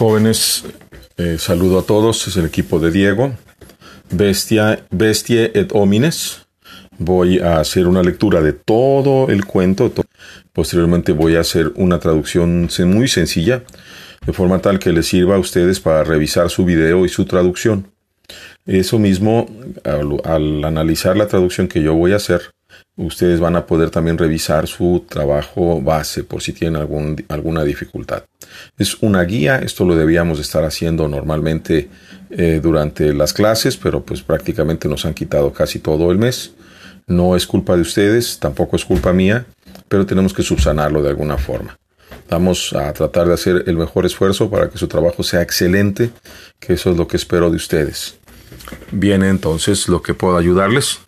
Jóvenes, eh, saludo a todos, es el equipo de Diego. Bestia, Bestie et Homines. Voy a hacer una lectura de todo el cuento. Posteriormente voy a hacer una traducción muy sencilla, de forma tal que les sirva a ustedes para revisar su video y su traducción. Eso mismo, al analizar la traducción que yo voy a hacer, ustedes van a poder también revisar su trabajo base por si tienen algún, alguna dificultad. Es una guía, esto lo debíamos estar haciendo normalmente eh, durante las clases, pero pues prácticamente nos han quitado casi todo el mes. No es culpa de ustedes, tampoco es culpa mía, pero tenemos que subsanarlo de alguna forma. Vamos a tratar de hacer el mejor esfuerzo para que su trabajo sea excelente, que eso es lo que espero de ustedes. Bien, entonces lo que puedo ayudarles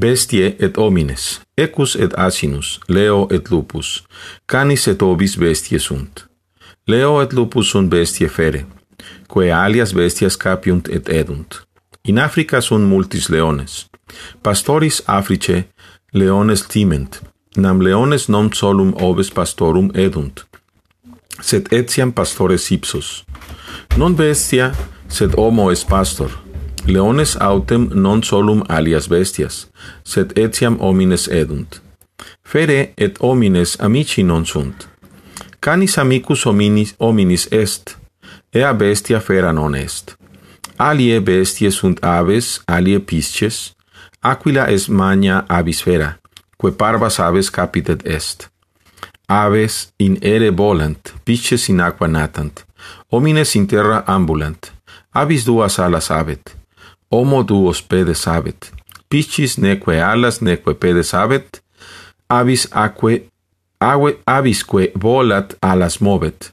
Bestie et homines, ecus et asinus, leo et lupus, canis et obis bestie sunt. Leo et lupus sunt bestie fere, quae alias bestias capiunt et edunt. In Africa sunt multis leones. Pastoris Africe leones timent, nam leones non solum oves pastorum edunt, sed etiam pastores ipsos. Non bestia, sed homo es pastor, Leones autem non solum alias bestias, sed etiam homines edunt. Fere et homines amici non sunt. Canis amicus hominis, hominis est, ea bestia fera non est. Alie bestie sunt aves, alie pisces, aquila es magna avis fera, que parvas aves capitet est. Aves in ere volant, pisces in aqua natant, homines in terra ambulant, avis duas alas habet, homo duos pedes habet. Piscis neque alas neque pedes habet, avis aque ave avisque volat alas movet.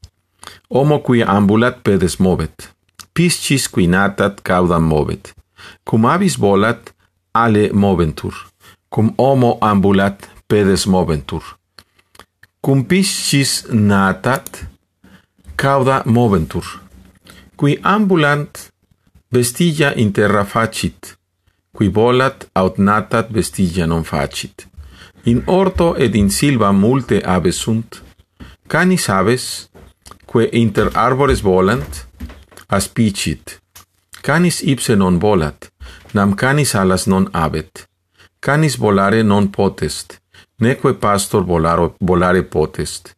Homo qui ambulat pedes movet. Piscis qui natat caudam movet. Cum avis volat, ale moventur. Cum homo ambulat pedes moventur. Cum piscis natat, cauda moventur. Qui ambulant Vestigia interra facit, qui volat aut natat vestigia non facit. In orto ed in silva multe aves sunt, canis aves, que inter arbores volant, aspicit. Canis ipse non volat, nam canis alas non abet. Canis volare non potest, neque pastor volaro, volare potest.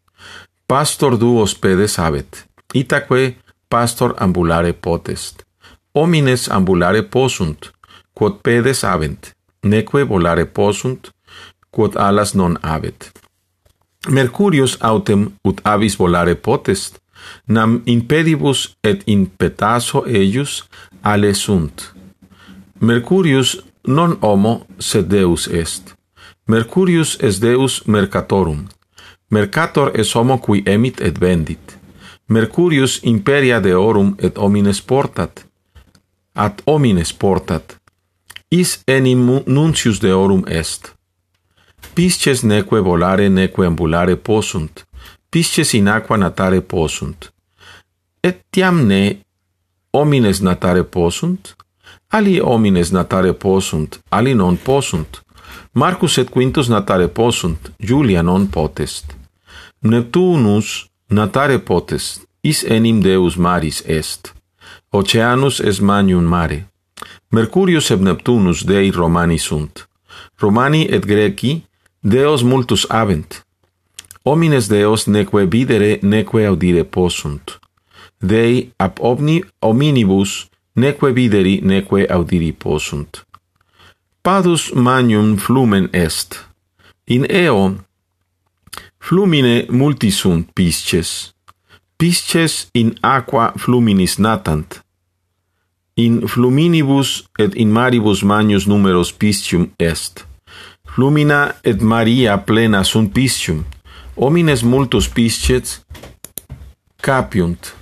Pastor duos pedes habet, itaque pastor ambulare potest. Homines ambulare possunt, quod pedes habent, neque volare possunt, quod alas non habet. Mercurius autem ut avis volare potest, nam in pedibus et in petaso eius ale sunt. Mercurius non homo sed Deus est. Mercurius est Deus mercatorum. Mercator est homo qui emit et vendit. Mercurius imperia deorum et homines portat, ad homines portat, is enim nuncius deorum est. Pisces neque volare neque ambulare possunt, pisces in aqua natare possunt. Et tiam ne homines natare possunt, ali homines natare possunt, ali non possunt. Marcus et Quintus natare possunt, Julia non potest. Neptunus natare potest, is enim Deus maris est. Oceanus es manium mare. Mercurius et Neptunus dei Romani sunt. Romani et Greci deos multus avent. Homines deos neque videre neque audire possunt. Dei ab omni hominibus neque videri neque audiri possunt. Padus manium flumen est. In eo flumine multi sunt pisces pisces in aqua fluminis natant. In fluminibus et in maribus magnus numeros piscium est. Flumina et Maria plena sunt piscium. Homines multos pisces capiunt.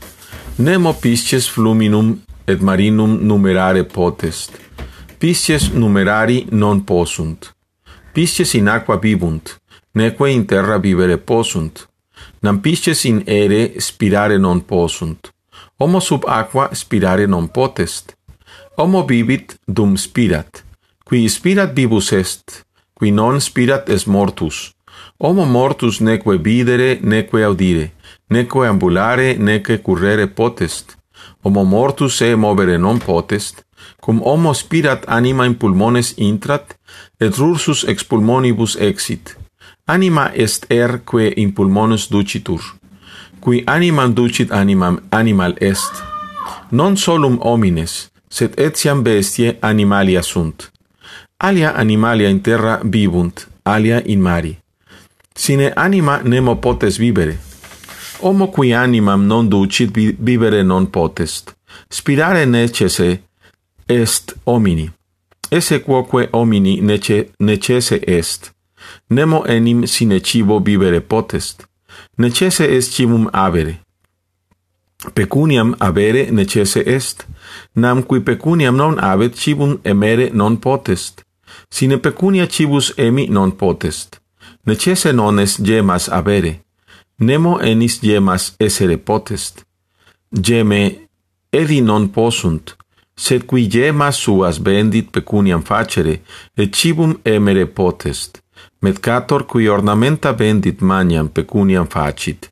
Nemo pisces fluminum et marinum numerare potest. Pisces numerari non possunt. Pisces in aqua vivunt, neque in terra vivere possunt. Nam pisces in aere spirare non possunt. Homo sub aqua spirare non potest. Homo vivit dum spirat. Qui spirat vivus est, qui non spirat es mortus. Homo mortus neque videre, neque audire, neque ambulare, neque currere potest. Homo mortus se movere non potest, cum homo spirat anima in pulmones intrat, et rursus ex pulmonibus exit Anima est er quae in pulmonus ducitur, qui animam ducit animam animal est. Non solum homines, sed etiam bestiae animalia sunt. Alia animalia in terra vivunt, alia in mari. Sine anima nemo potes vivere. Homo qui animam non ducit vivere non potest. Spirare necesse est homini. Esse quoque homini nece, necesse est Nemo enim sine cibo vivere potest, necesse est cibum avere. Pecuniam avere necesse est, nam qui pecuniam non avet cibum emere non potest, sine pecunia cibus emi non potest. Necesse non est gemas avere, nemo enis gemas essere potest. Geme edi non posunt, sed qui gemas suas vendit pecuniam facere, et cibum emere potest. Mercator cui ornamenta vendit maniam pecuniam facit.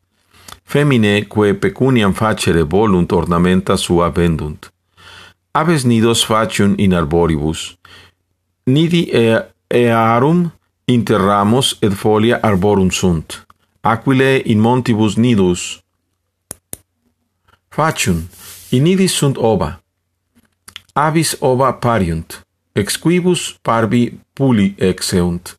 Femine quae pecuniam facere volunt ornamenta sua vendunt. Aves nidos facium in arboribus. Nidi earum inter ramos et folia arborum sunt. Aquile in montibus nidus facium, in nidis sunt ova. Avis ova pariunt, ex quibus parvi puli exeunt.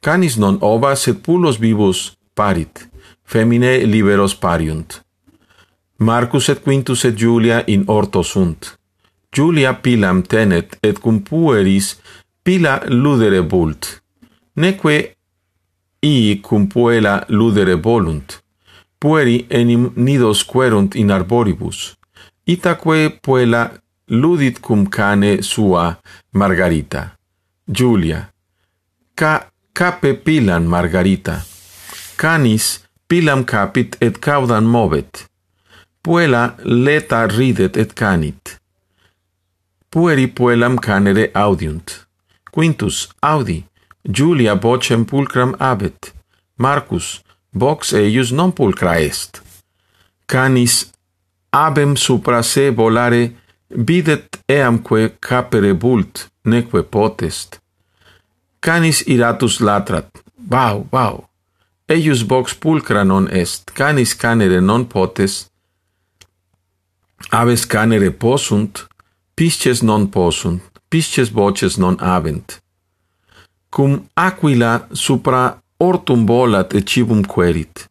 Canis non ova sed pullos vivus parit, femine liberos pariunt. Marcus et Quintus et Julia in orto sunt. Julia pilam tenet et cum pueris pila ludere bult. Neque ii cum puela ludere volunt. Pueri enim nidos querunt in arboribus. Itaque puela ludit cum cane sua Margarita. Julia. Ca cape pilan margarita. Canis pilam capit et caudan movet. Puella leta ridet et canit. Pueri puellam canere audiunt. Quintus audi, Julia vocem pulcram abet. Marcus, vox eius non pulcra est. Canis abem supra se volare videt eamque capere bult, neque potest canis iratus latrat. Vau, vau. Eius vox pulcra non est, canis canere non potes, aves canere posunt, pisces non posunt, pisces voces non avent. Cum aquila supra ortum volat et cibum querit.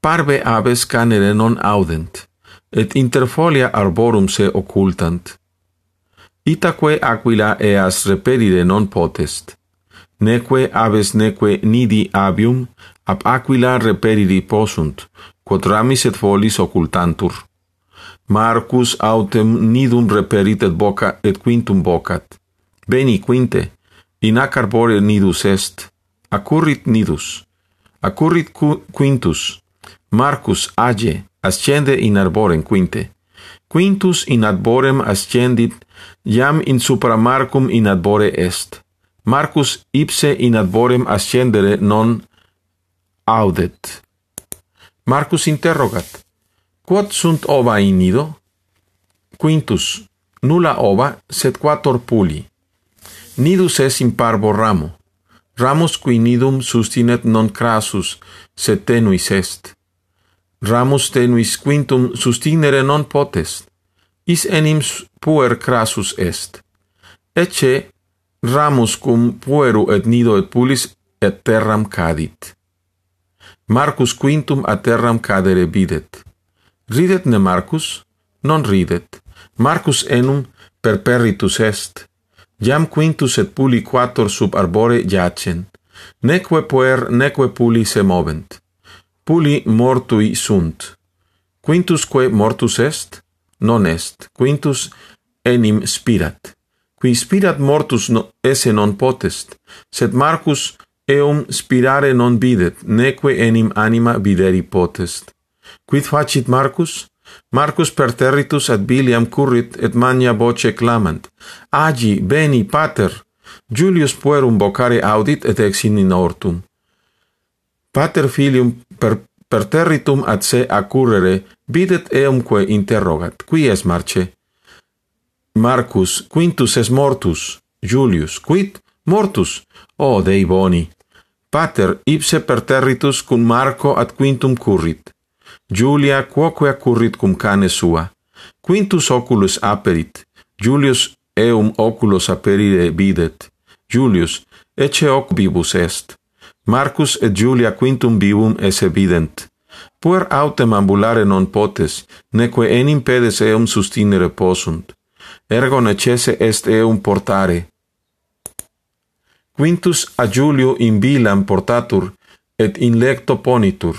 Parve aves canere non audent, et inter folia arborum se occultant. Itaque aquila eas reperire non potest neque aves neque nidi abium ab aquila reperiri possunt, quod ramis et folis occultantur. Marcus autem nidum reperit et boca et quintum vocat. Beni quinte, in ac arbore nidus est. Accurrit nidus. Accurrit cu quintus. Marcus age ascende in arborem quinte. Quintus in arborem ascendit, iam in supra Marcum in arbore est. Marcus ipse in adborem ascendere non audet. Marcus interrogat, quod sunt ova in ido? Quintus, nulla ova, sed quator puli. Nidus es in parvo ramo. Ramus qui nidum sustinet non crassus, sed tenuis est. Ramus tenuis quintum sustinere non potest. Is enim puer crassus est. Ecce ramus cum pueru et nido et pulis et terram cadit. Marcus quintum a terram cadere bidet. Ridet ne Marcus, non ridet. Marcus enum per perritus est. Jam quintus et puli quator sub arbore jacen. Neque puer, neque puli se movent. Puli mortui sunt. Quintusque mortus est? Non est. Quintus enim spirat qui spirat mortus no, esse non potest, sed Marcus eum spirare non videt, neque enim anima videri potest. Quid facit Marcus? Marcus per territus ad biliam currit et magna voce clamant, Agi, beni, pater! Julius puerum vocare audit et ex in hortum. Pater filium per, per territum ad se accurrere, videt eumque interrogat, qui es marce? Marcus Quintus es mortus, Julius quid mortus, o Dei boni. Pater ipse per territus cum Marco ad Quintum currit. Julia quoque accurrit cum cane sua. Quintus oculus aperit, Julius eum oculos aperire videt. Julius, ecce hoc vivus est. Marcus et Julia quintum vivum es evident. Puer autem ambulare non potes, neque enim pedes eum sustinere possunt ergo necesse est eum portare. Quintus a Julio in bilam portatur, et in lecto ponitur.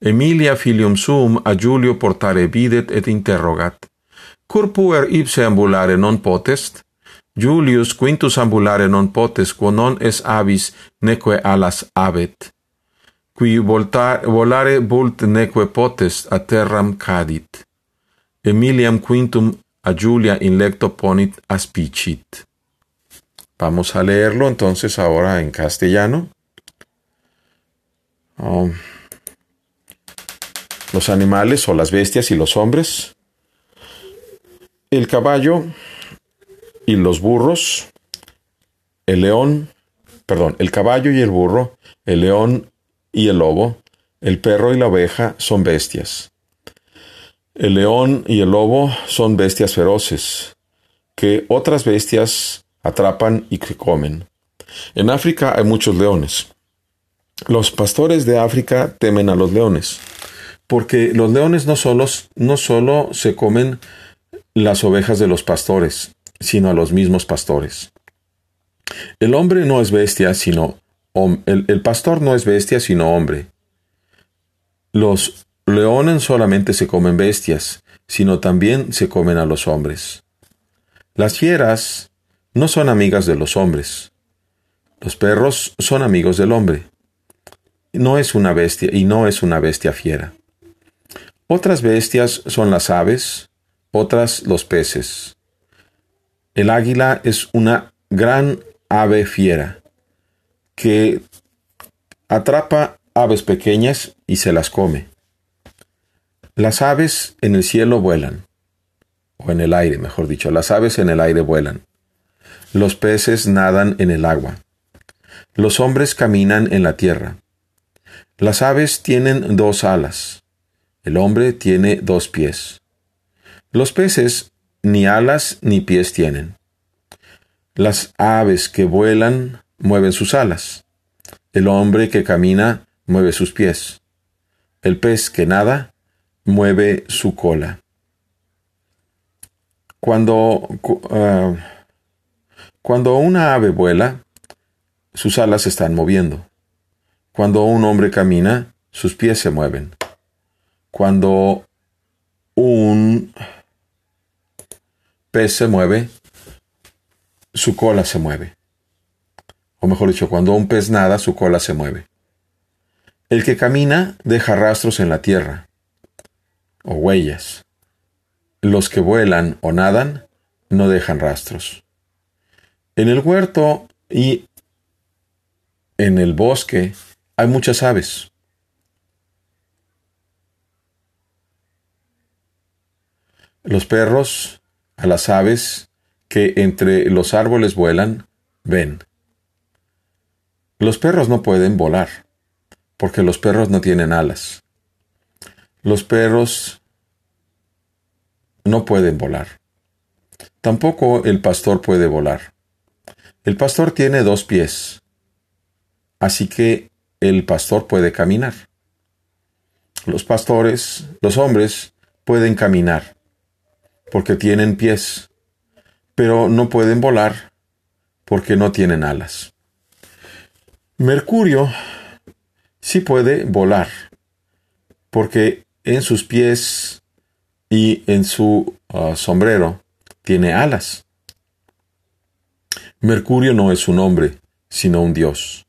Emilia filium suum a Julio portare videt et interrogat. Cur puer ipse ambulare non potest? Julius Quintus ambulare non potes quo non es avis neque alas abet. Qui volta, volare vult neque potest a terram cadit. Emiliam Quintum a Julia in lecto ponit aspicit. Vamos a leerlo entonces ahora en castellano. Um, los animales o las bestias y los hombres. El caballo y los burros, el león, perdón, el caballo y el burro, el león y el lobo, el perro y la oveja son bestias. El león y el lobo son bestias feroces, que otras bestias atrapan y que comen. En África hay muchos leones. Los pastores de África temen a los leones, porque los leones no solo, no solo se comen las ovejas de los pastores, sino a los mismos pastores. El hombre no es bestia, sino el, el pastor no es bestia, sino hombre. Los leones solamente se comen bestias, sino también se comen a los hombres. Las fieras no son amigas de los hombres. Los perros son amigos del hombre. No es una bestia y no es una bestia fiera. Otras bestias son las aves, otras los peces. El águila es una gran ave fiera que atrapa aves pequeñas y se las come. Las aves en el cielo vuelan, o en el aire, mejor dicho, las aves en el aire vuelan. Los peces nadan en el agua. Los hombres caminan en la tierra. Las aves tienen dos alas. El hombre tiene dos pies. Los peces ni alas ni pies tienen. Las aves que vuelan mueven sus alas. El hombre que camina mueve sus pies. El pez que nada mueve su cola. Cuando, uh, cuando una ave vuela, sus alas se están moviendo. Cuando un hombre camina, sus pies se mueven. Cuando un pez se mueve, su cola se mueve. O mejor dicho, cuando un pez nada, su cola se mueve. El que camina deja rastros en la tierra, o huellas. Los que vuelan o nadan no dejan rastros. En el huerto y en el bosque hay muchas aves. Los perros a las aves que entre los árboles vuelan, ven. Los perros no pueden volar, porque los perros no tienen alas. Los perros no pueden volar. Tampoco el pastor puede volar. El pastor tiene dos pies, así que el pastor puede caminar. Los pastores, los hombres, pueden caminar, porque tienen pies, pero no pueden volar porque no tienen alas. Mercurio sí puede volar, porque en sus pies y en su uh, sombrero tiene alas. Mercurio no es un hombre, sino un dios.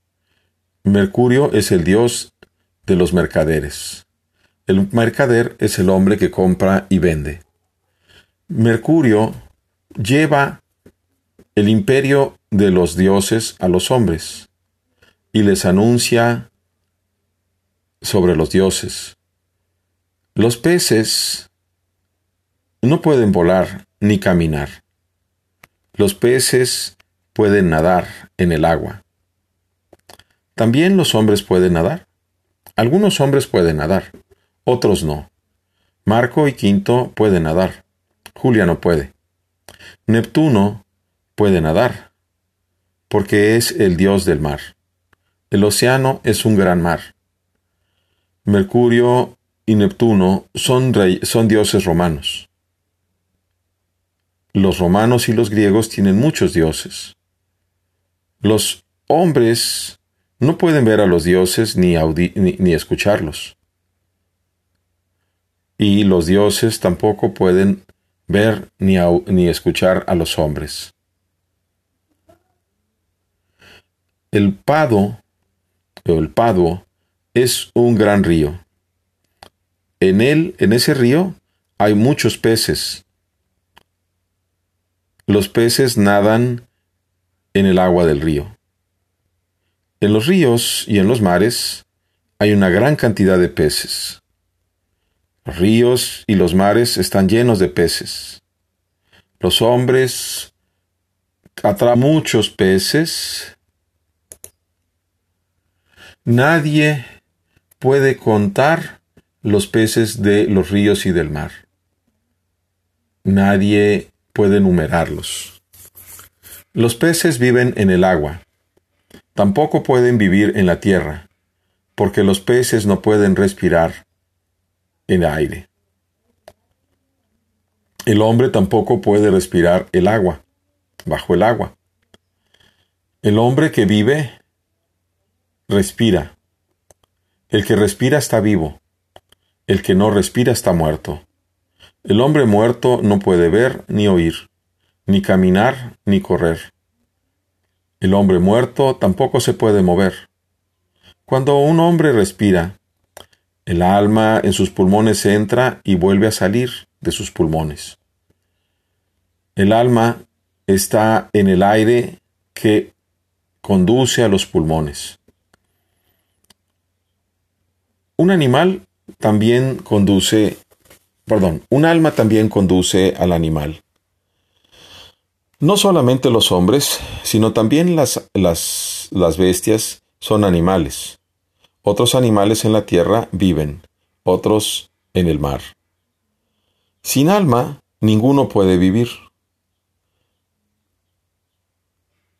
Mercurio es el dios de los mercaderes. El mercader es el hombre que compra y vende. Mercurio lleva el imperio de los dioses a los hombres y les anuncia sobre los dioses. Los peces no pueden volar ni caminar. Los peces pueden nadar en el agua. También los hombres pueden nadar. Algunos hombres pueden nadar, otros no. Marco y Quinto pueden nadar. Julia no puede. Neptuno puede nadar, porque es el dios del mar. El océano es un gran mar. Mercurio y Neptuno son, son dioses romanos. Los romanos y los griegos tienen muchos dioses. Los hombres no pueden ver a los dioses ni, ni, escucharlos. Y los dioses tampoco pueden ver ni, ni escuchar a los hombres. El Pado, o el Paduo, es un gran río. En él, en ese río, hay muchos peces. Los peces nadan en el agua del río. En los ríos y en los mares hay una gran cantidad de peces. Los ríos y los mares están llenos de peces. Los hombres atraen muchos peces. Nadie puede contar los peces de los ríos y del mar. Nadie puede numerarlos. Los peces viven en el agua. Tampoco pueden vivir en la tierra, porque los peces no pueden respirar en aire. El hombre tampoco puede respirar el agua, bajo el agua. El hombre que vive, respira. El que respira está vivo. El que no respira está muerto. El hombre muerto no puede ver ni oír, ni caminar ni correr. El hombre muerto tampoco se puede mover. Cuando un hombre respira, el alma en sus pulmones entra y vuelve a salir de sus pulmones. El alma está en el aire que conduce a los pulmones. Un animal también conduce, perdón, un alma también conduce al animal. No solamente los hombres, sino también las, las, las bestias son animales. Otros animales en la tierra viven, otros en el mar. Sin alma, ninguno puede vivir.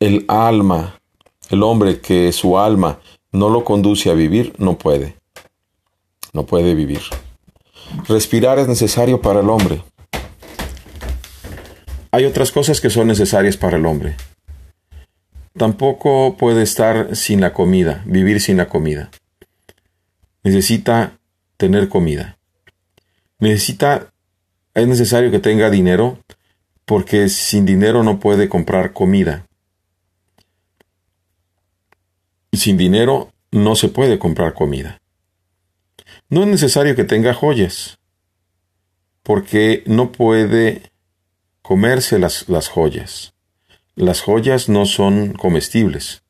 El alma, el hombre que su alma no lo conduce a vivir, no puede. No puede vivir. Respirar es necesario para el hombre hay otras cosas que son necesarias para el hombre. Tampoco puede estar sin la comida, vivir sin la comida. Necesita tener comida. Necesita, es necesario que tenga dinero porque sin dinero no puede comprar comida. Sin dinero no se puede comprar comida. No es necesario que tenga joyas porque no puede comerse las, las joyas. Las joyas no son comestibles,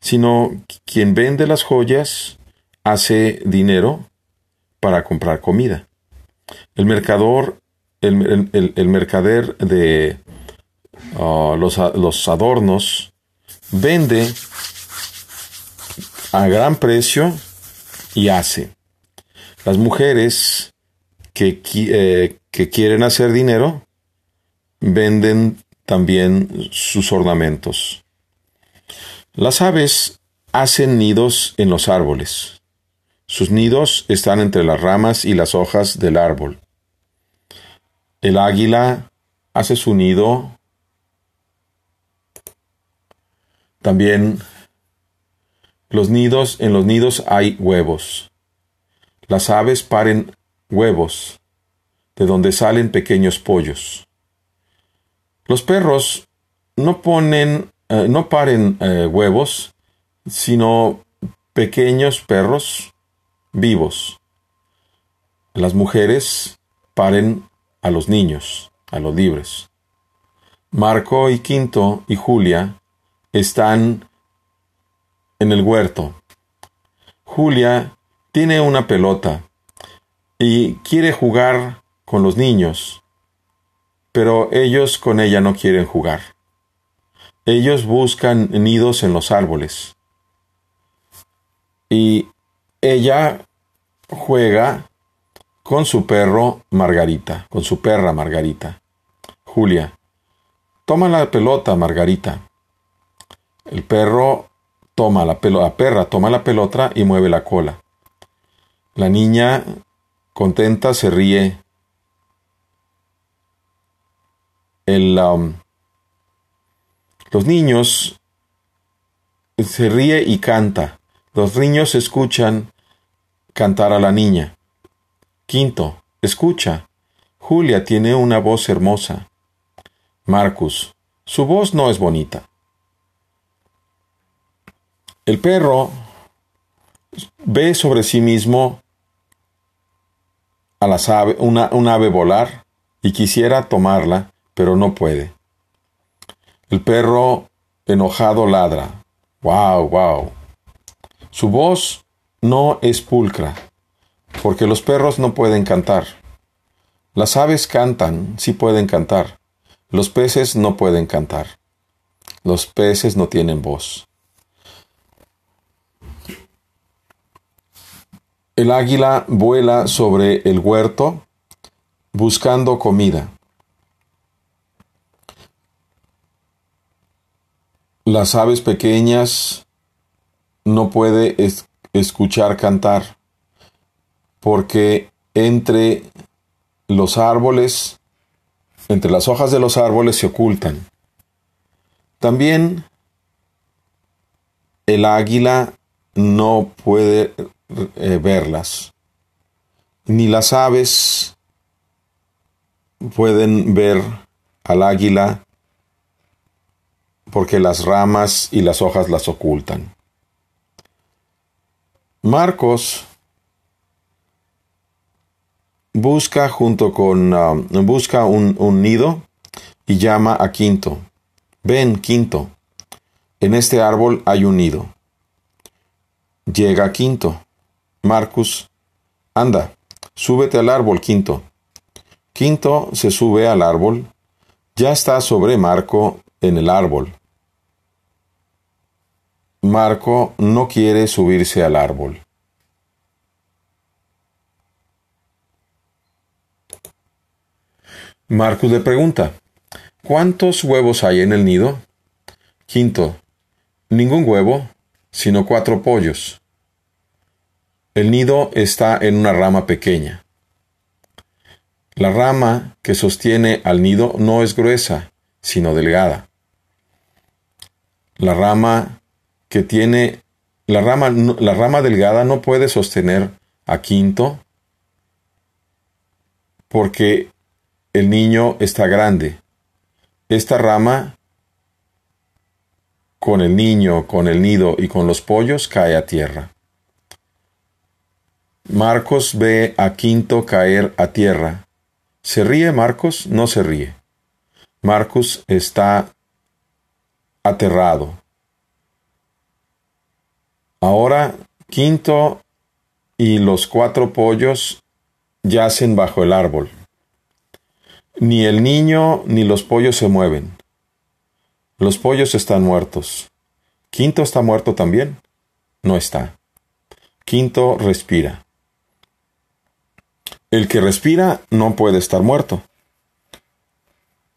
sino quien vende las joyas hace dinero para comprar comida. El mercador, el, mercader de ah, los, los adornos, vende a gran precio y hace. Las mujeres que, eh, que quieren hacer dinero venden también sus ornamentos. Las aves hacen nidos en los árboles. Sus nidos están entre las ramas y las hojas del árbol. El águila hace su nido también los nidos, en los nidos hay huevos. Las aves paren huevos, de donde salen pequeños pollos. Los perros no ponen, eh, no paren eh, huevos, sino pequeños perros vivos. Las mujeres paren a los niños, a los libres. Marco y Quinto y Julia están en el huerto. Julia tiene una pelota y quiere jugar con los niños, pero ellos con ella no quieren jugar. Ellos buscan nidos en los árboles. Y ella juega con su perro Margarita, con su perra Margarita. Julia, toma la pelota, Margarita. El perro toma la pelota, la perra toma la pelota y mueve la cola. La niña, contenta, se ríe. El, um, los niños se ríe y canta. Los niños escuchan cantar a la niña. Quinto, escucha. Julia tiene una voz hermosa. Marcus, su voz no es bonita. El perro ve sobre sí mismo a las ave, una, un ave volar y quisiera tomarla, pero no puede. El perro enojado ladra. ¡Wow, wow! Su voz no es pulcra porque los perros no pueden cantar. Las aves cantan, sí pueden cantar. Los peces no pueden cantar. Los peces no tienen voz. El águila vuela sobre el huerto buscando comida. Las aves pequeñas no puede escuchar cantar porque entre los árboles, entre las hojas de los árboles se ocultan. También el águila no puede eh, verlas, ni las aves pueden ver al águila porque las ramas y las hojas las ocultan. Marcos busca junto con, um, busca un, un nido y llama a Quinto. Ven, Quinto, en este árbol hay un nido. Llega Quinto. Marcus, anda, súbete al árbol, Quinto. Quinto se sube al árbol. Ya está sobre Marco en el árbol. Marco no quiere subirse al árbol. Marcus le pregunta, ¿cuántos huevos hay en el nido? Quinto, ningún huevo, sino cuatro pollos. El nido está en una rama pequeña. La rama que sostiene al nido no es gruesa, sino delgada. La rama que tiene la rama, la rama delgada no puede sostener a quinto porque el niño está grande. Esta rama, con el niño, con el nido y con los pollos, cae a tierra. Marcos ve a Quinto caer a tierra. ¿Se ríe Marcos? No se ríe. Marcos está aterrado. Ahora Quinto y los cuatro pollos yacen bajo el árbol. Ni el niño ni los pollos se mueven. Los pollos están muertos. Quinto está muerto también. No está. Quinto respira. El que respira no puede estar muerto.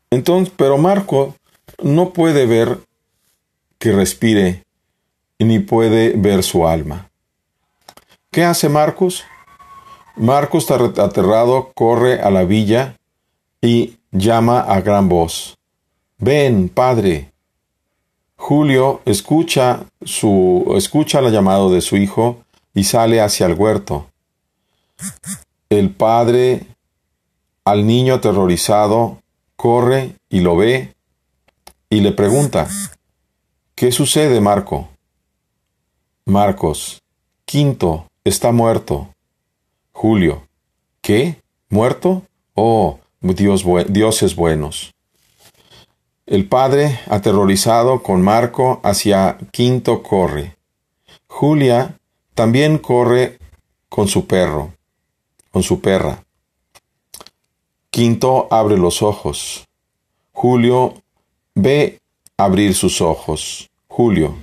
Entonces, pero Marco no puede ver que respire ni puede ver su alma. ¿Qué hace Marcos? Marcos aterrado, corre a la villa y llama a gran voz. Ven, padre. Julio escucha su escucha la llamado de su hijo y sale hacia el huerto. El padre al niño aterrorizado corre y lo ve y le pregunta, ¿qué sucede, Marco? Marcos, quinto, está muerto. Julio, ¿qué? ¿Muerto? Oh, Dios, dioses buenos. El padre, aterrorizado con Marco, hacia Quinto corre. Julia también corre con su perro, con su perra. Quinto abre los ojos. Julio ve abrir sus ojos. Julio,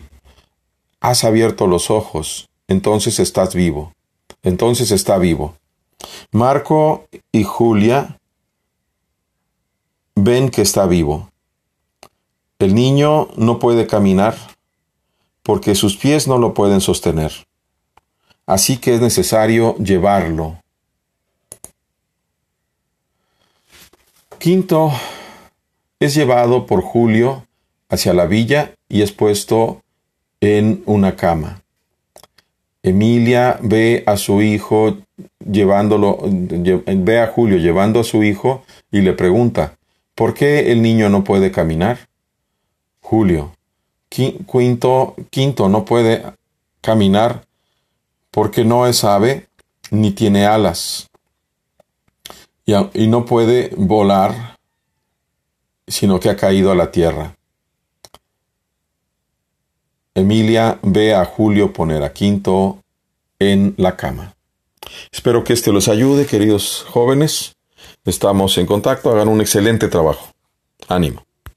has abierto los ojos, entonces estás vivo. Entonces está vivo. Marco y Julia ven que está vivo. El niño no puede caminar porque sus pies no lo pueden sostener. Así que es necesario llevarlo. Quinto, es llevado por Julio hacia la villa y es puesto en una cama. Emilia ve a su hijo llevándolo, ve a Julio llevando a su hijo y le pregunta, ¿por qué el niño no puede caminar? Julio, quinto, quinto no puede caminar porque no es ave ni tiene alas y, no puede volar sino que ha caído a la tierra. Emilia ve a Julio poner a Quinto en la cama. Espero que este los ayude, queridos jóvenes. Estamos en contacto, hagan un excelente trabajo. Ánimo.